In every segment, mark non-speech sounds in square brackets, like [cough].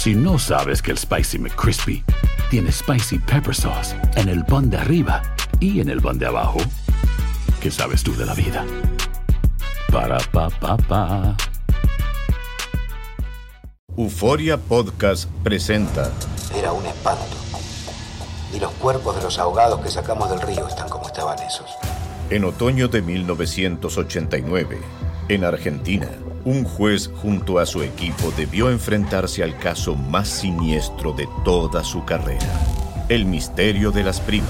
Si no sabes que el Spicy McCrispy tiene Spicy Pepper Sauce en el pan de arriba y en el pan de abajo, ¿qué sabes tú de la vida? Para, pa, pa, pa. Euforia Podcast presenta Era un espanto. Y los cuerpos de los ahogados que sacamos del río están como estaban esos. En otoño de 1989, en Argentina, un juez junto a su equipo debió enfrentarse al caso más siniestro de toda su carrera, el misterio de las primas.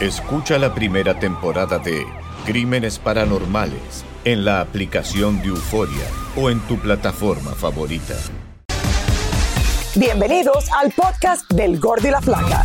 Escucha la primera temporada de Crímenes Paranormales en la aplicación de Euforia o en tu plataforma favorita. Bienvenidos al podcast del Gordi y la Flaca.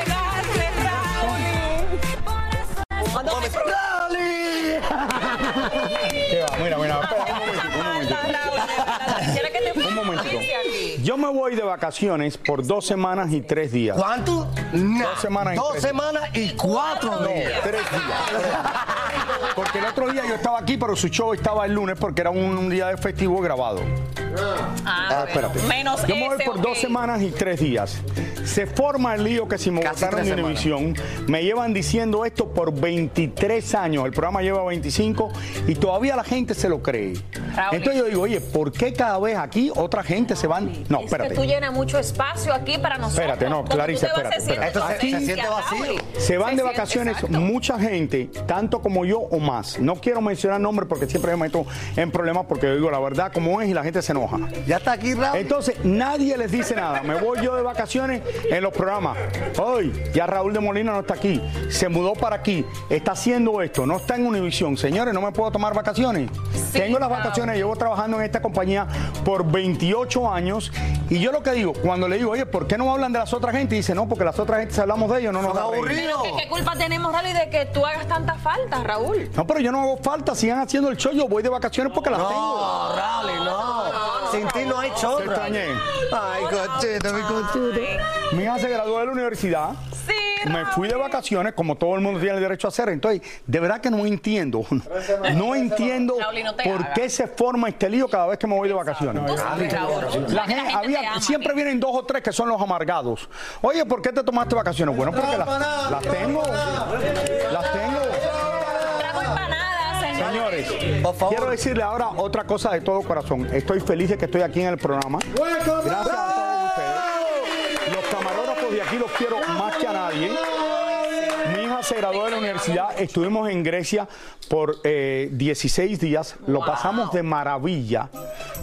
Voy de vacaciones por dos semanas y tres días. ¿Cuánto? Nah, Dos semanas y Dos tres. semanas y cuatro No, días. tres días. Porque el otro día yo estaba aquí, pero su show estaba el lunes porque era un, un día de festivo grabado. Ah, espérate. Menos Yo me voy ese, por ok. dos semanas y tres días. Se forma el lío que si me Casi votaron tres de Univisión, me llevan diciendo esto por 23 años. El programa lleva 25 y todavía la gente se lo cree. Raúl. Entonces yo digo, oye, ¿por qué cada vez aquí otra gente se van? No, Es que tú espérate. llenas mucho espacio aquí para nosotros. Espérate, no, ¿Cómo tú Clarice, te vas a espérate, decir espérate. Esto se- se siente vacío. Raúl? Se van de siente- vacaciones exacto. mucha gente, tanto como yo o más. No quiero mencionar nombres porque siempre me meto en problemas porque yo digo la verdad como es y la gente se enoja. Ya está aquí, Raúl. Entonces, nadie les dice nada. Me voy yo de vacaciones en los programas. Hoy, ya Raúl de Molina no está aquí. Se mudó para aquí. Está haciendo esto. No está en Univisión. Señores, no me puedo tomar vacaciones. Sí, Tengo las Raúl. vacaciones. Llevo trabajando en esta compañía por 28 años. Y yo lo que digo, cuando le digo, oye, ¿por qué no hablan de las otras gente? Dice, no, porque las otras gente, si hablamos de ellos, no nos da reír". aburridos. ¿Qué, qué culpa tenemos, Raúl, de que tú hagas tanta falta, Raúl? No, pero yo no hago falta. Sigan haciendo el show. Yo voy de vacaciones porque las tengo. No, Raúl, no. Sin ti no hay show, Te extrañé. Ay, cochito, mi cochito. Mi hija se graduó de la universidad. Sí, Me fui de vacaciones, como todo el mundo tiene el derecho a hacer. Entonces, de verdad que no entiendo. No entiendo por qué se forma este lío cada vez que me voy de vacaciones. La gente, había, siempre vienen dos o tres que son los amargados. Oye, ¿por qué te tomaste vacaciones? Bueno, porque las, las tengo. Las tengo. Señores, Por favor. quiero decirle ahora otra cosa de todo corazón. Estoy feliz de que estoy aquí en el programa. Gracias a todos ustedes. Los camarógrafos de aquí los quiero más que a nadie. Se graduó de la universidad. Estuvimos en Grecia por eh, 16 días. Lo Wow. pasamos de maravilla.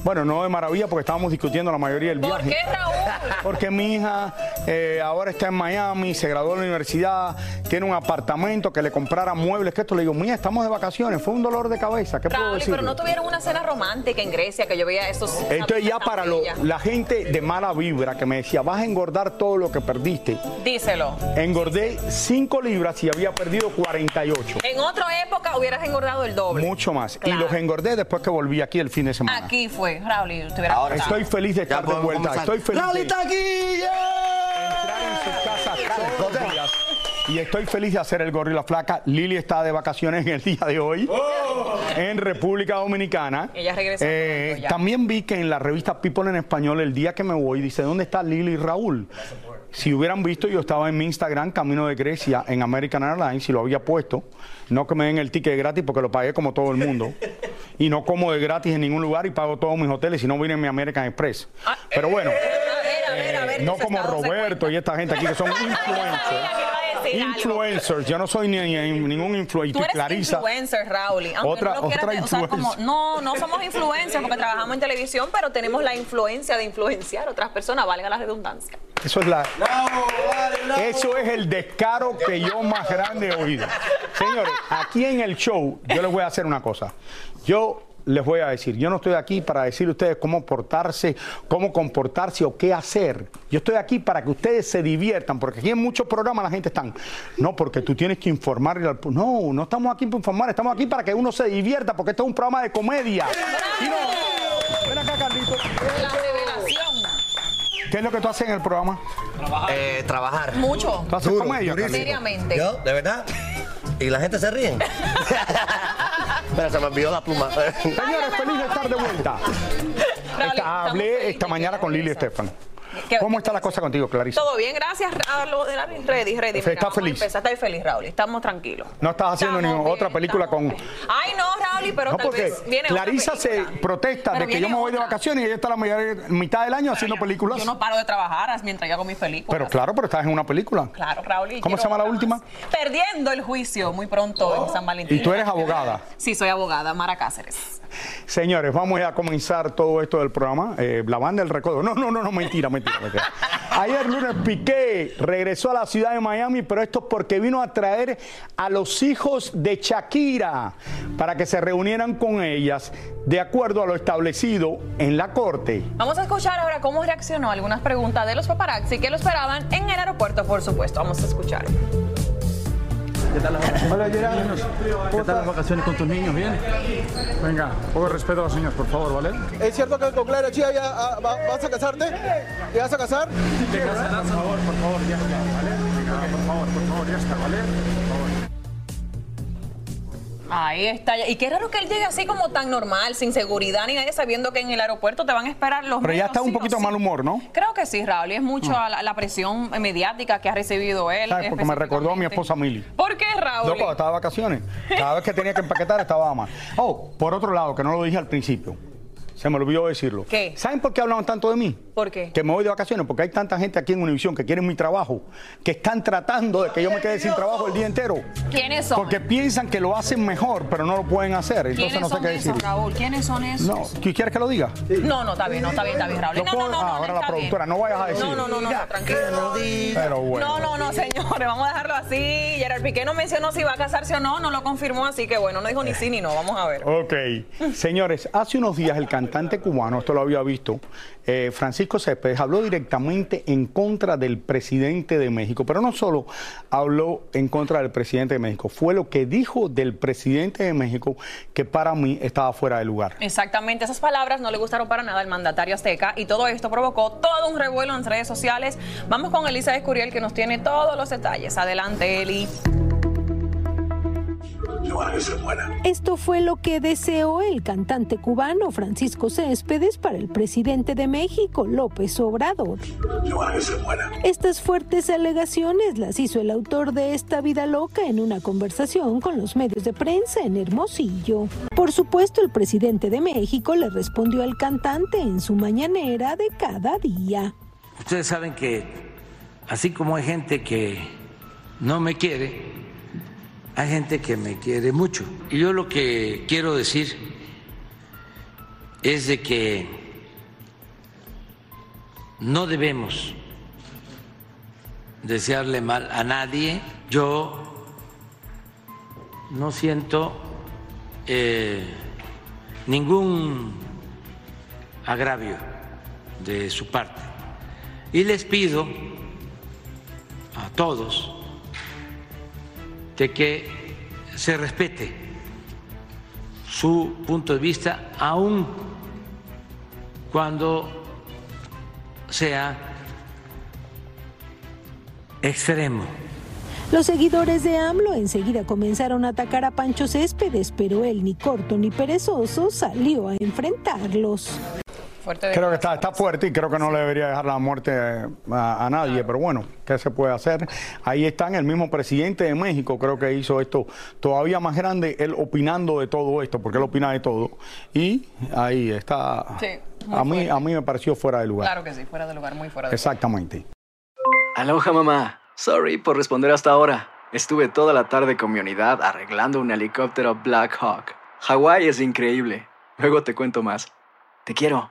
Bueno, no de maravilla porque estábamos discutiendo la mayoría del ¿Por viaje. qué, Raúl? [laughs] Porque mi hija eh, ahora está en Miami, se graduó de la universidad, tiene un apartamento que le comprara muebles, que esto le digo, mía, estamos de vacaciones, fue un dolor de cabeza, ¿qué puedo Raúl, decir? pero no tuvieron una cena romántica en Grecia que yo veía esos. Entonces ya para lo- la gente de mala vibra que me decía, vas a engordar todo lo que perdiste, Díselo. engordé 5 libras y había perdido 48. En otra época hubieras engordado el doble. Mucho más. Claro. Y los engordé después que volví aquí el fin de semana. Aquí fue, Raúl, y te hubiera Ahora. Estoy feliz de estar de vuelta. comenzar. Estoy feliz Raúl está aquí. entrar en su casa todos los días. Y estoy feliz de hacer el gorrila flaca. Lili está de vacaciones en el día de hoy en República Dominicana. Ella regresa Eh, también vi que en la revista People en Español, el día que me voy, dice, ¿dónde está Lili y Raúl? Si hubieran visto, yo estaba en mi Instagram, camino de Grecia, en American Airlines, y lo había puesto. No que me den el ticket gratis porque lo pagué como todo el mundo. [laughs] Y no como de gratis en ningún lugar y pago todos mis hoteles, si no vine en mi American Express. Pero bueno. Versus No como Roberto y esta gente aquí que son [laughs] influencers. Influencers, yo no soy ni, ni- ningún influencer. Tú eres Clarisa. influencer, Raúl. Aunque Otra- no, lo quieras otra usar como- no, no somos influencers porque trabajamos en televisión, pero tenemos la influencia de influenciar a otras personas, valga la redundancia. Eso es la. Eso es el descaro que yo más grande he oído. Señores, aquí en el show, yo les voy a hacer una cosa. Yo les voy a decir, yo no estoy aquí para decirle a ustedes cómo portarse, cómo comportarse o qué hacer. Yo estoy aquí para que ustedes se diviertan, porque aquí en muchos programas la gente está, no, porque tú tienes que informarle al pu-". No, no estamos aquí para informar, estamos aquí para que uno se divierta, porque esto es un programa de comedia. Y no, ven acá, Carlito. La revelación. ¿Qué es lo que tú haces en el programa? Eh, trabajar. Mucho. ¿Tú haces Duro, comedia? Seriamente. ¿Yo? ¿De verdad? ¿Y la gente se ríe? [laughs] Se me olvidó la pluma. Señores, feliz de estar de vuelta. Esta- hablé esta mañana con Lili. Estefan. ¿Qué- ¿Cómo está la cosa contigo, Clarisa? Todo bien, gracias. Raúl. Ready, ready. ¿Está Mira, vamos a feliz? empezar. Estoy feliz, Raúl. Estamos tranquilos. No estás haciendo Estamos ninguna otra bien, película estamos con... bien. Ay, no, Raúl, pero No, tal porque vez viene otra Clarisa se película. protesta Pero de que yo me voy de otra. vacaciones y ella está la mayor- mitad del año haciendo películas. Yo no paro de trabajar mientras yo hago mis películas. Pero claro, pero estás en una película. Claro, Raúl. y ¿Cómo se llama la otra última? Perdiendo el juicio muy pronto en San Valentín. Y tú eres abogada. Sí, soy abogada, Mara Cáceres. [laughs] Señores, vamos a comenzar todo esto del programa. Eh, la banda del recodo. No, no, no, no, mentira, mentira, mentira. [laughs] Ayer lunes Piqué regresó a la ciudad de Miami, pero esto es porque vino a traer a los hijos de Shakira para que se reunieran con ellas de acuerdo a lo establecido en la corte. Vamos a escuchar ahora cómo reaccionó a algunas preguntas de los paparazzi que lo esperaban en el aeropuerto, por supuesto. Vamos a escuchar. ¿Qué tal las vacaciones? ¿Qué tal las vacaciones con tus niños? ¿Bien? Venga, poco respeto a los señores, por favor, ¿vale? ¿Es cierto que con Clara Chía ya ah, va- vas a casarte? ¿Te vas a casar? Por favor, por favor, ya está, ¿vale? Venga, por favor, por favor, ya está, ¿vale? Ahí está. Y qué raro que él llegue así como tan normal, sin seguridad ni nadie sabiendo que en el aeropuerto te van a esperar los Pero ya está un poquito sí. mal humor, ¿no? Creo que sí, Raúl, y es mucho a la, la presión mediática que ha recibido él. ¿Sabes? Porque me recordó a mi esposa Mili. ¿Por qué, Raúl? Cuando estaba de vacaciones. Cada vez que tenía que empaquetar estaba mal. Oh, por otro lado, que no lo dije al principio. Se me olvidó decirlo. ¿Qué? ¿Saben por qué hablan tanto de mí? ¿Por qué? Que me voy de vacaciones, porque hay tanta gente aquí en Univisión que quieren mi trabajo, que están tratando de que yo me quede sin trabajo el día entero. ¿Quiénes son? Porque piensan que lo hacen mejor, pero no lo pueden hacer. Entonces ¿Quiénes no sé qué decir. Raúl? ¿Quiénes son esos? No, ¿tú quieres que lo diga? No, no, está bien, no, está bien, está bien, Raúl. No, no, puedo- no, ah, no, ahora la productora, bien. no vayas a decir. No, no, no, no, no, tranquilo. Pero bueno. No, no, no, señores, vamos a dejarlo así. Gerard Piqué no mencionó si va a casarse o no, no lo confirmó, así que bueno, no dijo ni sí ni no, vamos a ver. Ok. Señores, hace unos días el cantante cubano, esto lo había visto, eh, Francisco Céspedes, habló directamente en contra del presidente de México, pero no solo habló en contra del presidente de México, fue lo que dijo del presidente de México que para mí estaba fuera de lugar. Exactamente, esas palabras no le gustaron para nada al mandatario azteca y todo esto provocó todo un revuelo en redes sociales. Vamos con Elisa Escuriel que nos tiene todos los detalles. Adelante, Eli. Esto fue lo que deseó el cantante cubano Francisco Céspedes para el presidente de México, López Obrador. Estas fuertes alegaciones las hizo el autor de Esta vida loca en una conversación con los medios de prensa en Hermosillo. Por supuesto, el presidente de México le respondió al cantante en su mañanera de cada día. Ustedes saben que así como hay gente que no me quiere, hay gente que me quiere mucho. Y yo lo que quiero decir es de que no debemos desearle mal a nadie. Yo no siento eh, ningún agravio de su parte. Y les pido a todos de que se respete su punto de vista, aun cuando sea extremo. Los seguidores de AMLO enseguida comenzaron a atacar a Pancho Céspedes, pero él ni corto ni perezoso salió a enfrentarlos. Fuerte. Creo que está, está fuerte y creo que no le debería dejar la muerte a, a nadie, pero bueno, ¿qué se puede hacer? Ahí están el mismo presidente de México, creo que hizo esto todavía más grande, él opinando de todo esto, porque él opina de todo. Y ahí está. Sí, muy a mí, fuerte. a mí me pareció fuera de lugar. Claro que sí, fuera de lugar, muy fuera de lugar. Exactamente. Aloha mamá. Sorry por responder hasta ahora. Estuve toda la tarde con mi unidad arreglando un helicóptero Black Hawk. Hawái es increíble. Luego te cuento más. Te quiero.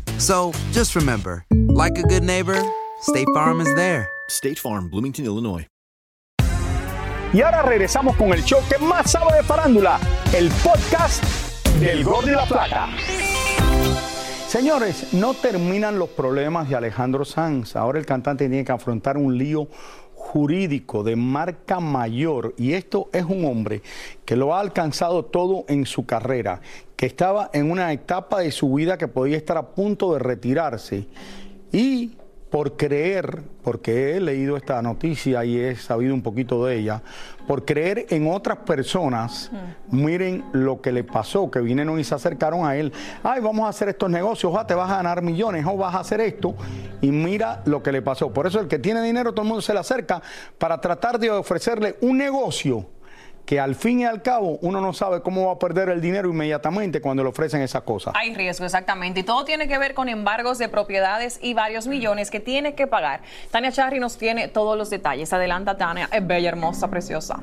So just remember, like a good neighbor, State Farm is there. State Farm, Bloomington, Illinois. Y ahora regresamos con el show que más sabe de farándula, el podcast del Gol de la Plata. Señores, no terminan los problemas de Alejandro Sanz. Ahora el cantante tiene que afrontar un lío jurídico de marca mayor y esto es un hombre que lo ha alcanzado todo en su carrera, que estaba en una etapa de su vida que podía estar a punto de retirarse y por creer, porque he leído esta noticia y he sabido un poquito de ella, por creer en otras personas, miren lo que le pasó, que vinieron y se acercaron a él, ay, vamos a hacer estos negocios, ah, te vas a ganar millones, o vas a hacer esto, y mira lo que le pasó. Por eso el que tiene dinero, todo el mundo se le acerca para tratar de ofrecerle un negocio que al fin y al cabo uno no sabe cómo va a perder el dinero inmediatamente cuando le ofrecen esas cosas. Hay riesgo, exactamente. Y todo tiene que ver con embargos de propiedades y varios millones que tiene que pagar. Tania Charri nos tiene todos los detalles. Adelanta, Tania. Es bella, hermosa, preciosa.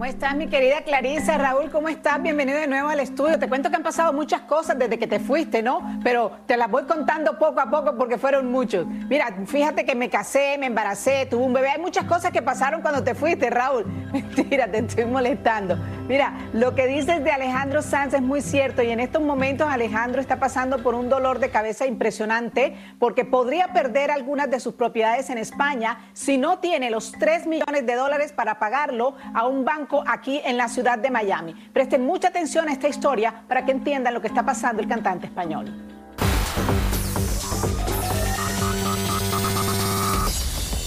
¿Cómo estás, mi querida Clarisa? Raúl, ¿cómo estás? Bienvenido de nuevo al estudio. Te cuento que han pasado muchas cosas desde que te fuiste, ¿no? Pero te las voy contando poco a poco porque fueron muchos. Mira, fíjate que me casé, me embaracé, tuve un bebé. Hay muchas cosas que pasaron cuando te fuiste, Raúl. [laughs] Mentira, te estoy molestando. Mira, lo que dices de Alejandro Sanz es muy cierto y en estos momentos Alejandro está pasando por un dolor de cabeza impresionante porque podría perder algunas de sus propiedades en España si no tiene los 3 millones de dólares para pagarlo a un banco aquí en la ciudad de Miami. Presten mucha atención a esta historia para que entiendan lo que está pasando el cantante español.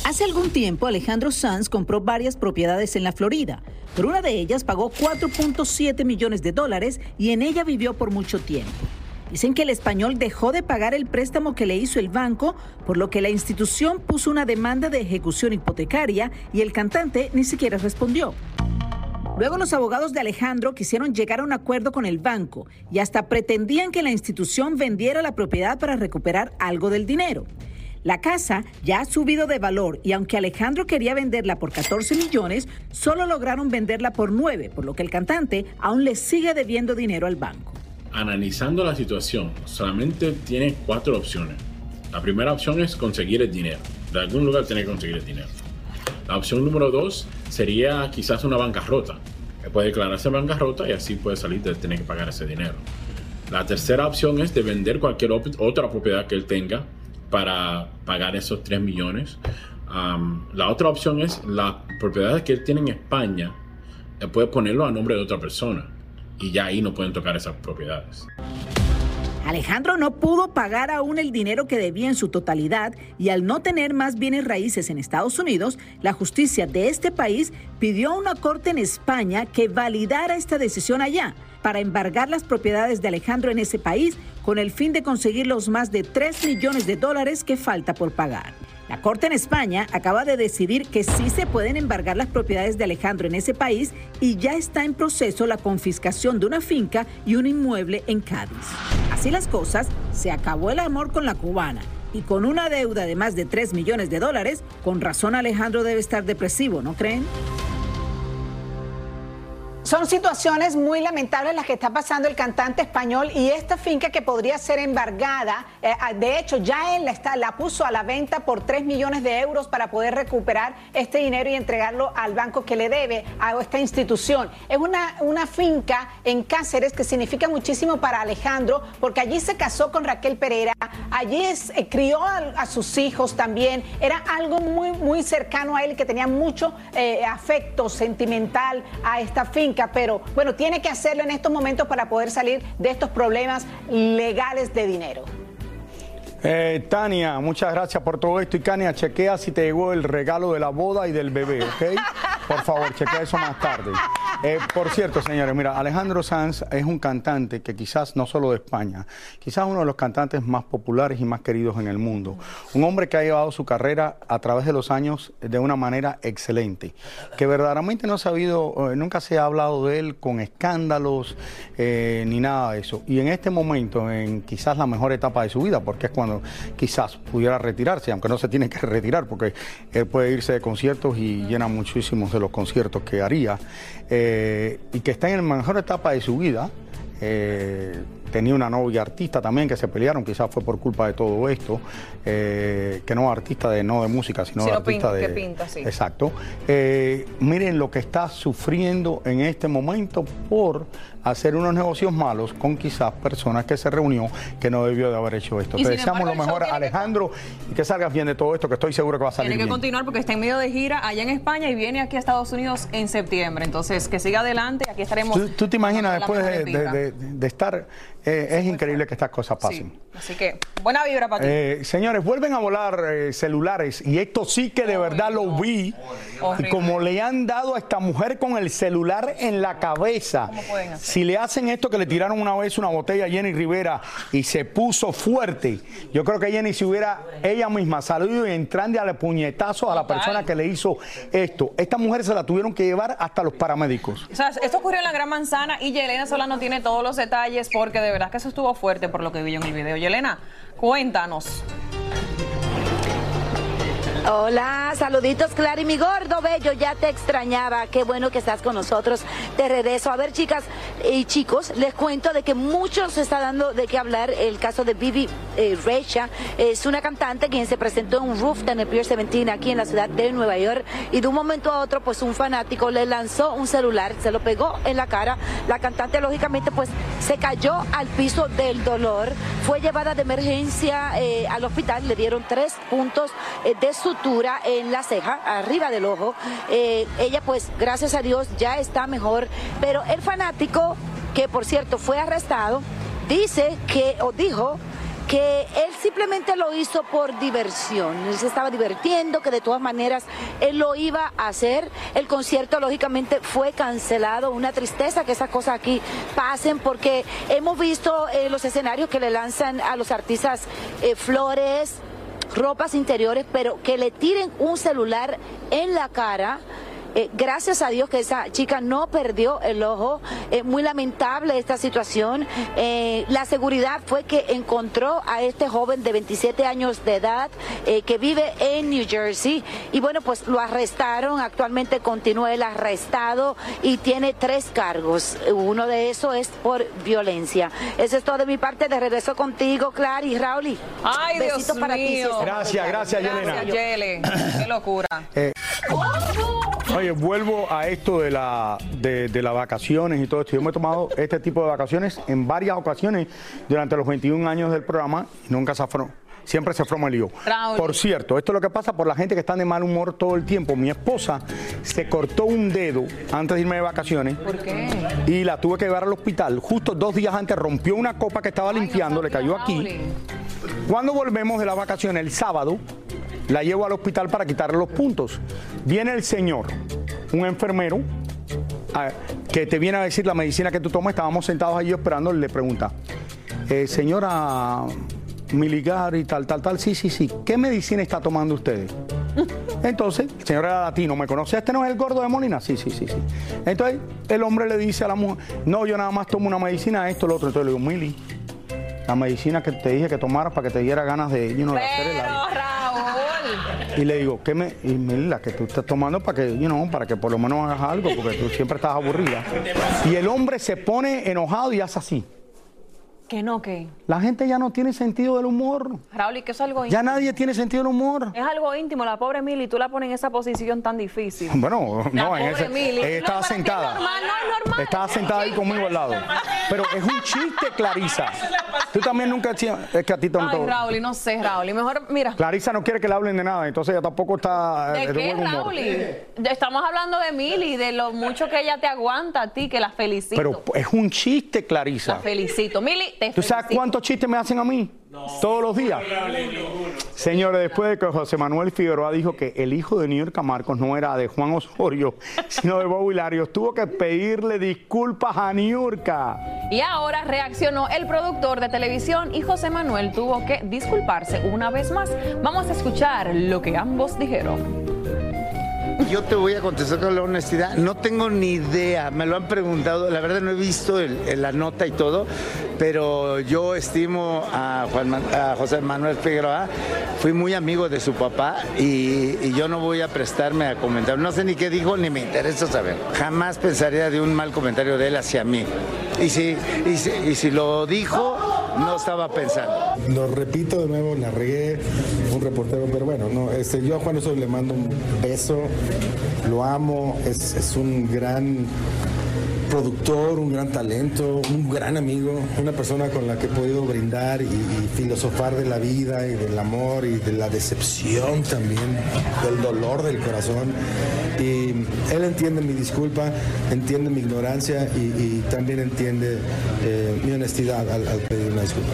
Hace algún tiempo Alejandro Sanz compró varias propiedades en la Florida. Por una de ellas pagó 4.7 millones de dólares y en ella vivió por mucho tiempo. Dicen que el español dejó de pagar el préstamo que le hizo el banco, por lo que la institución puso una demanda de ejecución hipotecaria y el cantante ni siquiera respondió. Luego los abogados de Alejandro quisieron llegar a un acuerdo con el banco y hasta pretendían que la institución vendiera la propiedad para recuperar algo del dinero. La casa ya ha subido de valor y aunque Alejandro quería venderla por 14 millones, solo lograron venderla por 9, por lo que el cantante aún le sigue debiendo dinero al banco. Analizando la situación, solamente tiene cuatro opciones. La primera opción es conseguir el dinero. De algún lugar tiene que conseguir el dinero. La opción número dos sería quizás una bancarrota. Puede declararse bancarrota y así puede salir de tener que pagar ese dinero. La tercera opción es de vender cualquier otra propiedad que él tenga para pagar esos 3 millones. La otra opción es las propiedades que él tiene en España, él puede ponerlo a nombre de otra persona y ya ahí no pueden tocar esas propiedades. Alejandro no pudo pagar aún el dinero que debía en su totalidad y al no tener más bienes raíces en Estados Unidos, la justicia de este país pidió a una corte en España que validara esta decisión allá para embargar las propiedades de Alejandro en ese país con el fin de conseguir los más de 3 millones de dólares que falta por pagar. La Corte en España acaba de decidir que sí se pueden embargar las propiedades de Alejandro en ese país y ya está en proceso la confiscación de una finca y un inmueble en Cádiz. Así las cosas, se acabó el amor con la cubana y con una deuda de más de 3 millones de dólares, con razón Alejandro debe estar depresivo, ¿no creen? Son situaciones muy lamentables las que está pasando el cantante español y esta finca que podría ser embargada, eh, de hecho ya él la, puso a la venta por 3 millones de euros para poder recuperar este dinero y entregarlo al banco que le debe a esta institución. Es una, una finca en Cáceres que significa muchísimo para Alejandro porque allí se casó con Raquel Pereira, allí eh, crió a, sus hijos también, era algo muy, muy cercano a él que tenía mucho eh, afecto sentimental a esta finca pero bueno, tiene que hacerlo en estos momentos para poder salir de estos problemas legales de dinero. Eh, Tania, muchas gracias por todo esto. Y Tania, chequea si te llegó el regalo de la boda y del bebé, ¿ok? Por favor, chequea eso más tarde. Eh, por cierto, señores, mira, Alejandro Sanz es un cantante que quizás no solo de España, quizás uno de los cantantes más populares y más queridos en el mundo. Un hombre que ha llevado su carrera a través de los años de una manera excelente, que verdaderamente no ha sabido, eh, nunca se ha hablado de él con escándalos ni nada de eso. Y en este momento, en quizás la mejor etapa de su vida, porque es cuando quizás pudiera retirarse, aunque no se tiene que [laughs] retirar porque él puede irse de conciertos y llena muchísimos de los conciertos que haría, eh, y que está en la mejor etapa de su vida. Eh, tenía una novia artista también que se pelearon, quizás fue por culpa de todo esto, eh, que no artista de no de música, sino, de artista de pinta, sí. Exacto. miren lo que está sufriendo en este momento por hacer unos negocios malos con quizás personas que se reunió que no debió de haber hecho esto. Te deseamos lo mejor, Alejandro, y que salgas bien de todo esto, que estoy seguro que va a salir Tiene que continuar porque está en medio de gira allá en España y viene aquí a Estados Unidos en septiembre. Entonces, que siga adelante, aquí estaremos. ¿Tú, te imaginas después de, estar eh, es increíble que estas cosas pasen. Así que buena vibra para ti. Eh, señores, vuelven a volar eh, celulares y esto sí que de verdad lo vi. Y como le han dado a esta mujer con el celular en la cabeza. Si le hacen esto que le tiraron una vez una botella a Jenny Rivera y se puso fuerte, yo creo que Jenny si hubiera ella misma salido y entrando a puñetazo a la persona que le hizo esto. Esta mujer se la tuvieron que llevar hasta los paramédicos. O sea, esto ocurrió en la Gran Manzana y Yelena no tiene todos los detalles porque de verdad que eso estuvo fuerte por lo que vi en el video. Yelena, cuéntanos. Hola, saluditos, Clary, mi gordo bello, ya te extrañaba, qué bueno que estás con nosotros, te regreso. A ver, chicas y chicos, les cuento de que mucho se está dando de qué hablar el caso de Bibi eh, Recha, es una cantante quien se presentó en un roof en el Pier 17 aquí en la ciudad de Nueva York y de un momento a otro pues un fanático le lanzó un celular, se lo pegó en la cara, la cantante lógicamente pues se cayó al piso del dolor, fue llevada de emergencia eh, al hospital, le dieron tres puntos eh, de su en la ceja, arriba del ojo. Eh, ella pues, gracias a Dios, ya está mejor. Pero el fanático, que por cierto fue arrestado, dice que, o dijo, que él simplemente lo hizo por diversión, él se estaba divirtiendo, que de todas maneras él lo iba a hacer. El concierto lógicamente fue cancelado, una tristeza que esas cosas aquí pasen porque hemos visto eh, los escenarios que le lanzan a los artistas eh, flores, ropas interiores, pero que le tiren un celular en la cara eh, gracias a Dios que esa chica no perdió el ojo. Eh, muy lamentable esta situación. Eh, la seguridad fue que encontró a este joven de 27 años de edad que vive en New Jersey. Y bueno, pues lo arrestaron. Actualmente continúa el arrestado y tiene tres cargos. Uno de esos es por violencia. Eso es todo de mi parte. De regreso contigo, Clara y Raúl. Ay, Besitos para ti. Gracias, gracias, Yelena. Gracias, Qué locura. Oye, vuelvo a esto de, la, de, las vacaciones y todo esto. Yo me he tomado este tipo de vacaciones en varias ocasiones durante los 21 años del programa y nunca se afronó siempre se forma el lío. Por cierto, esto es lo que pasa por la gente que está de mal humor todo el tiempo. Mi esposa se cortó un dedo antes de irme de vacaciones. ¿Por qué? Y la tuve que llevar al hospital. Justo dos días antes rompió una copa que estaba limpiando, le cayó aquí. Cuando volvemos de las vacaciones el sábado, la llevo al hospital para quitarle los puntos. Viene el señor, un enfermero, que te viene a decir la medicina que tú tomas. Estábamos sentados allí esperando, le pregunta, eh, señora, miligar y tal, tal, tal. Sí, sí, sí. ¿Qué medicina está tomando usted? [laughs] Entonces, el señor era latino, ¿me conoce? ¿Este no es el gordo de Molina? Sí, sí, sí, sí. Entonces, el hombre le dice a la mujer, no, yo nada más tomo una medicina, esto, lo otro. Entonces le digo, Mili, la medicina que te dije que tomaras para que te diera ganas de, you know, de hacer el Raúl. y le digo, ¿qué me, y Mili, la que tú estás tomando para que, you know, para que por lo menos hagas algo, porque tú siempre estás aburrida. Y el hombre se pone enojado y hace así. Que no, que. La gente ya no tiene sentido del humor. Raúl, y que es algo Ya íntimo. nadie tiene sentido del humor. Es algo íntimo, la pobre Mili, tú la pones en esa posición tan difícil. Bueno, La no, en. Mili. ella estaba No, ti es sentada. normal, no es normal. Estaba sentada ahí conmigo al lado. Pero es un chiste, Clarisa. Tú también nunca. Es que a ti Ay, tampoco. Raúl, y no sé, Raúl. Mejor, mira. Clarisa no quiere que le hablen de nada, entonces ella tampoco está ¿De eh, de qué, buen humor. Raúl? Estamos hablando de Mili, de lo mucho que ella te aguanta a ti, que la felicito. Pero es un chiste, la Clarisa. felicito. Mili, te ¿Tú sabes felicito. cuántos chistes me hacen a mí? Todos los días. Señores, después de que José Manuel Figueroa dijo que el hijo de New York Marcos no era de Juan Osorio, [laughs] sino de Bob Hilario, tuvo que pedirle disculpas a Niurka. Y ahora reaccionó el productor de televisión y José Manuel tuvo que disculparse una vez más. Vamos a escuchar lo que ambos dijeron. Yo te voy a contestar con la honestidad. No tengo ni idea. Me lo han preguntado. La verdad no he visto el- el- la nota y todo, pero yo estimo a, José Manuel Figueroa. Fui muy amigo de su papá y, yo no voy a prestarme a comentar. No sé ni qué dijo ni me interesa saber. Jamás pensaría de un mal comentario de él hacia mí. Y si, y si, lo dijo, no estaba pensando. Lo repito de nuevo, la regué, un reportero, pero bueno, no, este, yo a Juan Osorio le mando un beso, lo amo, es un gran productor, un gran talento, un gran amigo, una persona con la que he podido brindar y, y filosofar de la vida y del amor y de la decepción también, del dolor del corazón. Y él entiende mi disculpa, entiende mi ignorancia y, y también entiende eh, mi honestidad al, al pedir una disculpa.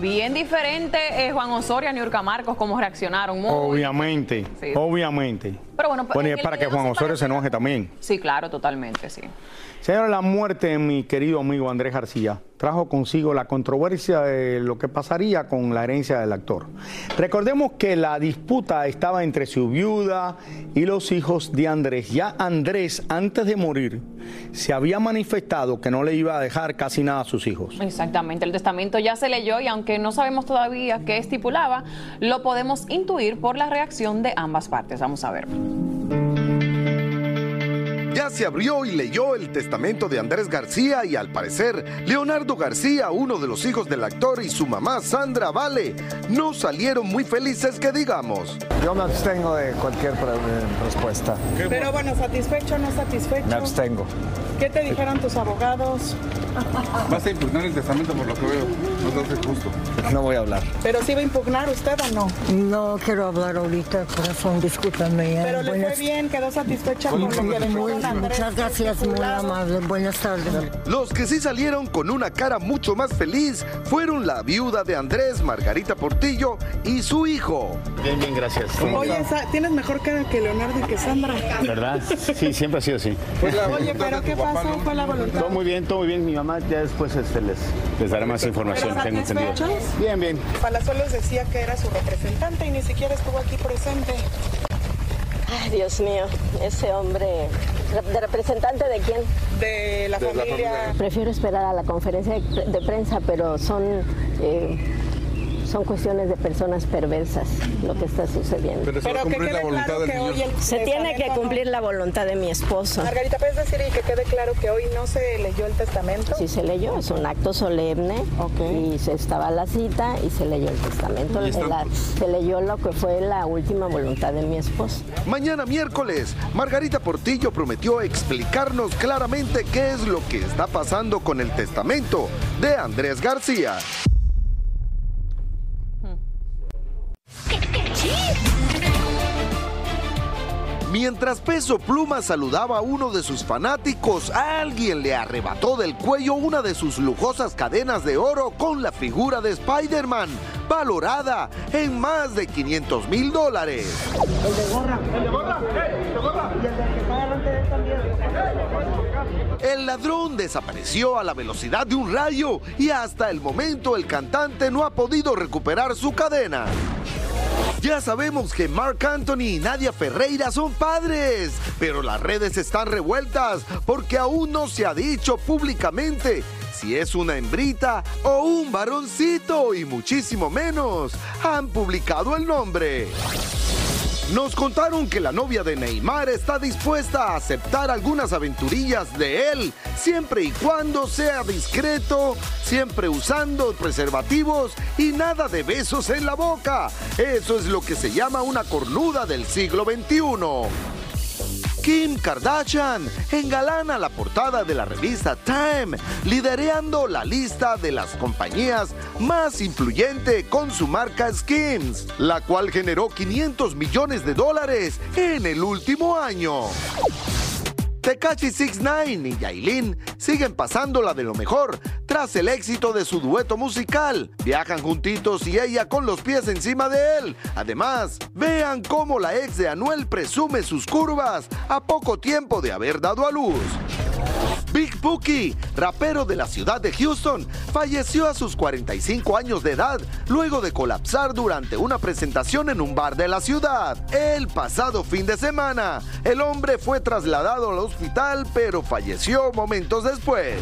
Bien diferente eh, Juan Osorio y Niurka Marcos, cómo reaccionaron. Muy- Obviamente, Sí. obviamente. Pero bueno, pues, Bueno, y es para que Juan Osorio se enoje también. Sí, claro, totalmente, sí. Señora, la muerte de mi querido amigo Andrés García trajo consigo la controversia de lo que pasaría con la herencia del actor. Recordemos que la disputa estaba entre su viuda y los hijos de Andrés. Ya Andrés, antes de morir, se había manifestado que no le iba a dejar casi nada a sus hijos. Exactamente, el testamento ya se leyó y aunque no sabemos todavía qué estipulaba, lo podemos intuir por la reacción de ambas partes. Vamos a ver. Ya se abrió y leyó el testamento de Andrés García y al parecer Leonardo García, uno de los hijos del actor y su mamá Sandra Vale, no salieron muy felices que digamos. Yo me abstengo de cualquier respuesta. Pero bueno, ¿satisfecho o no satisfecho? Me abstengo. ¿Qué te dijeron tus abogados? Vas a impugnar el testamento por lo que veo. No te hace justo. No voy a hablar. ¿Pero sí va a impugnar usted o no? No quiero hablar ahorita, corazón, discúlpame. Pero le fue bien, quedó satisfecha con lo que dejó Muy-. Muchas gracias, muy amable. Buenas tardes. Los que sí salieron con una cara mucho más feliz fueron la viuda de Andrés, Margarita Portillo, y su hijo. Bien, bien, gracias. Oye, tienes mejor cara que Leonardo y que Sandra. ¿Verdad? Sí, siempre ha sido así. Oye, pero ¿qué pasó? ¿Fue la voluntad? Todo muy bien, todo muy bien. Mi mamá ya después este, les, les dará más información, ¿Pero tengo entendido. Bien, bien. Palazuelos decía que era su representante y ni siquiera estuvo aquí presente. Ay, Dios mío, ese hombre. ¿De representante de quién? De la familia. Prefiero esperar a la conferencia de, de prensa, pero son. eh, son cuestiones de personas perversas lo que está sucediendo. Pero se va a Pero que la voluntad claro del que señor. hoy el Se tiene que cumplir la voluntad de mi esposo. Margarita, ¿puedes decir y que quede claro que hoy no se leyó el testamento? Sí se leyó, es un acto solemne y se estaba la cita y se leyó el testamento. La- se leyó lo que fue la última voluntad de mi esposo. Mañana miércoles, Margarita Portillo prometió explicarnos claramente qué es lo que está pasando con el testamento de Andrés García. Mientras Peso Pluma saludaba a uno de sus fanáticos, alguien le arrebató del cuello una de sus lujosas cadenas de oro con la figura de Spider-Man, valorada en más de 500 mil dólares. El de gorra. El de gorra. El de gorra. Y el del que está delante de él también. El ladrón desapareció a la velocidad de un rayo y hasta el momento el cantante no ha podido recuperar su cadena. Ya sabemos que Mark Anthony y Nadia Ferreira son padres, pero las redes están revueltas porque aún no se ha dicho públicamente si es una hembrita o un varoncito y muchísimo menos han publicado el nombre. Nos contaron que la novia de Neymar está dispuesta a aceptar algunas aventurillas de él, siempre y cuando sea discreto, siempre usando preservativos y nada de besos en la boca. Eso es lo que se llama una cornuda del siglo XXI. Kim Kardashian engalana la portada de la revista Time, liderando la lista de las compañías más influyente con su marca Skims, la cual generó 500 millones de dólares en el último año. Tekashi 69 y Yailin siguen pasándola de lo mejor tras el éxito de su dueto musical. Viajan juntitos y ella con los pies encima de él. Además, vean cómo la ex de Anuel presume sus curvas a poco tiempo de haber dado a luz. Big Bookie, rapero de la ciudad de Houston, falleció a sus 45 años de edad luego de colapsar durante una presentación en un bar de la ciudad. El pasado fin de semana, el hombre fue trasladado al hospital pero falleció momentos después.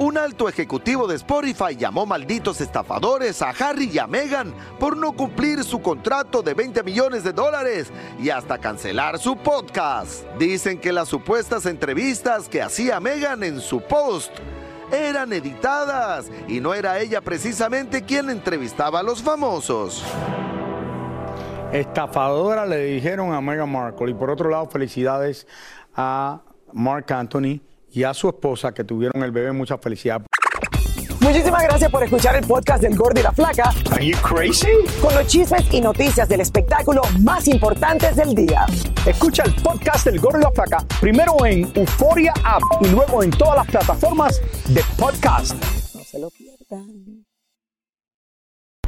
Un alto ejecutivo de Spotify llamó malditos estafadores a Harry y a Meghan por no cumplir su contrato de 20 millones de dólares y hasta cancelar su podcast. Dicen que las supuestas entrevistas que hacía Meghan en su post eran editadas y no era ella precisamente quien entrevistaba a los famosos. Estafadora le dijeron a Meghan Markle y por otro lado felicidades a Mark Anthony y a su esposa que tuvieron el bebé. Mucha felicidad. Muchísimas gracias por escuchar el podcast del Gordo y la Flaca. Are you crazy? Con los chismes y noticias del espectáculo más importantes del día. Escucha el podcast del Gordo y la Flaca primero en Euforia App y luego en todas las plataformas de podcast. No se lo pierdan.